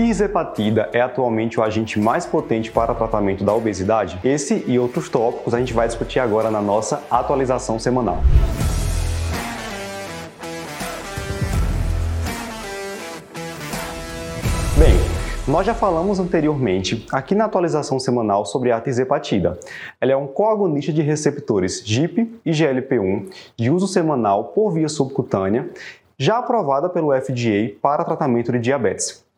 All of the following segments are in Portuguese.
Tirzepatida é atualmente o agente mais potente para o tratamento da obesidade? Esse e outros tópicos a gente vai discutir agora na nossa atualização semanal. Bem, nós já falamos anteriormente aqui na atualização semanal sobre a tirzepatida. Ela é um coagonista de receptores GIP e GLP-1 de uso semanal por via subcutânea, já aprovada pelo FDA para tratamento de diabetes.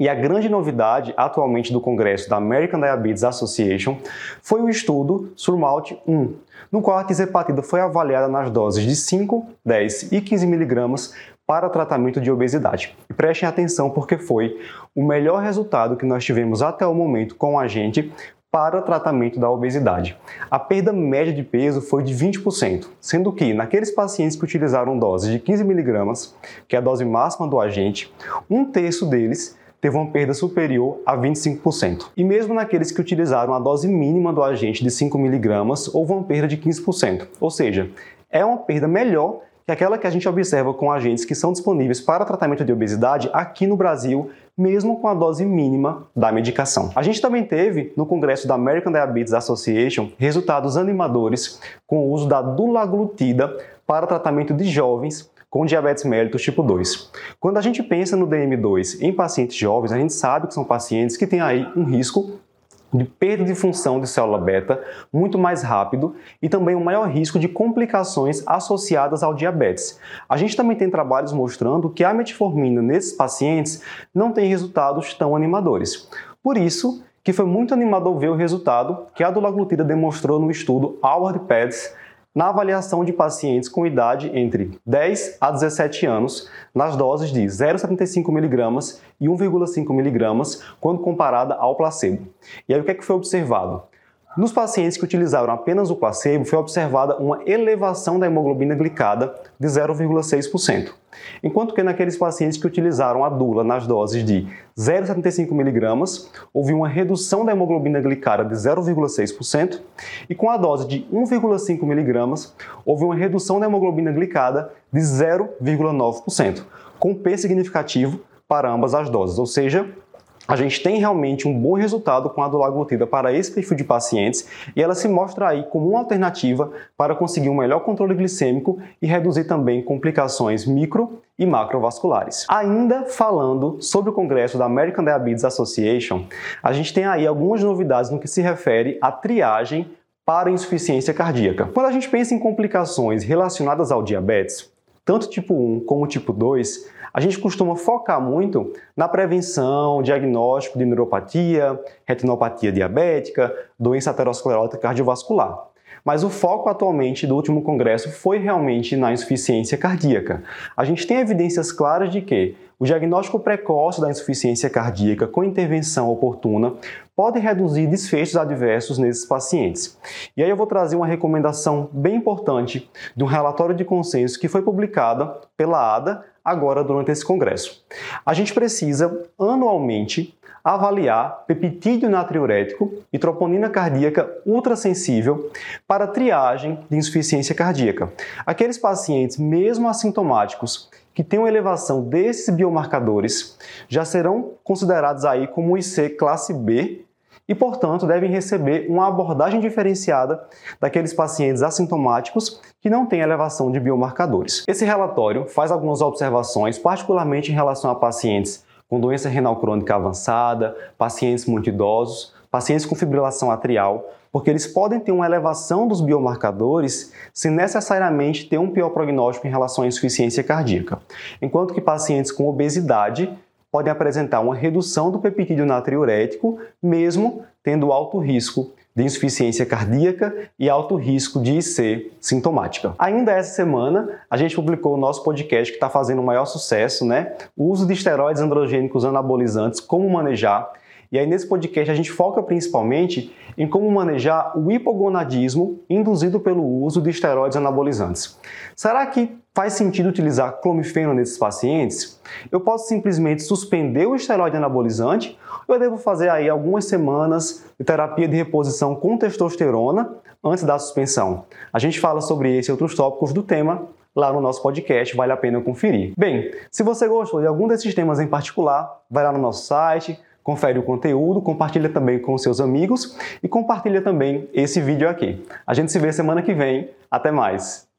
E a grande novidade atualmente do Congresso da American Diabetes Association foi o estudo SURMOUNT 1, no qual a tirzepatida foi avaliada nas doses de 5, 10 e 15 miligramas para tratamento de obesidade. E prestem atenção porque foi o melhor resultado que nós tivemos até o momento com a gente para o tratamento da obesidade. A perda média de peso foi de 20%, sendo que naqueles pacientes que utilizaram doses de 15 miligramas, que é a dose máxima do agente, um terço deles teve uma perda superior a 25%. E mesmo naqueles que utilizaram a dose mínima do agente de 5mg, houve uma perda de 15%. Ou seja, é uma perda melhor que aquela que a gente observa com agentes que são disponíveis para tratamento de obesidade aqui no Brasil, mesmo com a dose mínima da medicação. A gente também teve, no congresso da American Diabetes Association, resultados animadores com o uso da dulaglutida para tratamento de jovens com diabetes mellitus tipo 2. Quando a gente pensa no DM2 em pacientes jovens, a gente sabe que são pacientes que têm aí um risco de perda de função de célula beta muito mais rápido e também um maior risco de complicações associadas ao diabetes. A gente também tem trabalhos mostrando que a metformina nesses pacientes não tem resultados tão animadores. Por isso, que foi muito animador ver o resultado que a dulaglutida demonstrou no estudo Howard Pads na avaliação de pacientes com idade entre 10 a 17 anos, nas doses de 0,75 mg e 1,5 mg, quando comparada ao placebo. E aí o que, é que foi observado? Nos pacientes que utilizaram apenas o placebo, foi observada uma elevação da hemoglobina glicada de 0,6%, enquanto que naqueles pacientes que utilizaram a dula nas doses de 0,75mg, houve uma redução da hemoglobina glicada de 0,6%, e com a dose de 1,5mg, houve uma redução da hemoglobina glicada de 0,9%, com P significativo para ambas as doses, ou seja, a gente tem realmente um bom resultado com a dulaglutida para esse perfil de pacientes e ela se mostra aí como uma alternativa para conseguir um melhor controle glicêmico e reduzir também complicações micro e macrovasculares. Ainda falando sobre o congresso da American Diabetes Association, a gente tem aí algumas novidades no que se refere à triagem para insuficiência cardíaca. Quando a gente pensa em complicações relacionadas ao diabetes, tanto tipo 1 como tipo 2, a gente costuma focar muito na prevenção, diagnóstico de neuropatia, retinopatia diabética, doença aterosclerótica cardiovascular. Mas o foco atualmente do último congresso foi realmente na insuficiência cardíaca. A gente tem evidências claras de que o diagnóstico precoce da insuficiência cardíaca com intervenção oportuna pode reduzir desfechos adversos nesses pacientes. E aí eu vou trazer uma recomendação bem importante de um relatório de consenso que foi publicado pela ADA agora durante esse congresso. A gente precisa anualmente avaliar peptídeo natriurético e troponina cardíaca ultrassensível para triagem de insuficiência cardíaca. Aqueles pacientes, mesmo assintomáticos, que têm uma elevação desses biomarcadores, já serão considerados aí como IC classe B e, portanto, devem receber uma abordagem diferenciada daqueles pacientes assintomáticos que não têm elevação de biomarcadores. Esse relatório faz algumas observações, particularmente em relação a pacientes com doença renal crônica avançada, pacientes muito idosos, pacientes com fibrilação atrial, porque eles podem ter uma elevação dos biomarcadores sem necessariamente ter um pior prognóstico em relação à insuficiência cardíaca. Enquanto que pacientes com obesidade podem apresentar uma redução do peptídeo natriurético, mesmo tendo alto risco de insuficiência cardíaca e alto risco de IC sintomática. Ainda essa semana, a gente publicou o nosso podcast que está fazendo o maior sucesso, né? O uso de esteroides androgênicos anabolizantes, como manejar. E aí nesse podcast a gente foca principalmente em como manejar o hipogonadismo induzido pelo uso de esteroides anabolizantes. Será que faz sentido utilizar clomifeno nesses pacientes? Eu posso simplesmente suspender o esteroide anabolizante eu devo fazer aí algumas semanas de terapia de reposição com testosterona antes da suspensão? A gente fala sobre esse e outros tópicos do tema lá no nosso podcast, vale a pena conferir. Bem, se você gostou de algum desses temas em particular, vai lá no nosso site, confere o conteúdo, compartilha também com seus amigos e compartilha também esse vídeo aqui. A gente se vê semana que vem. Até mais!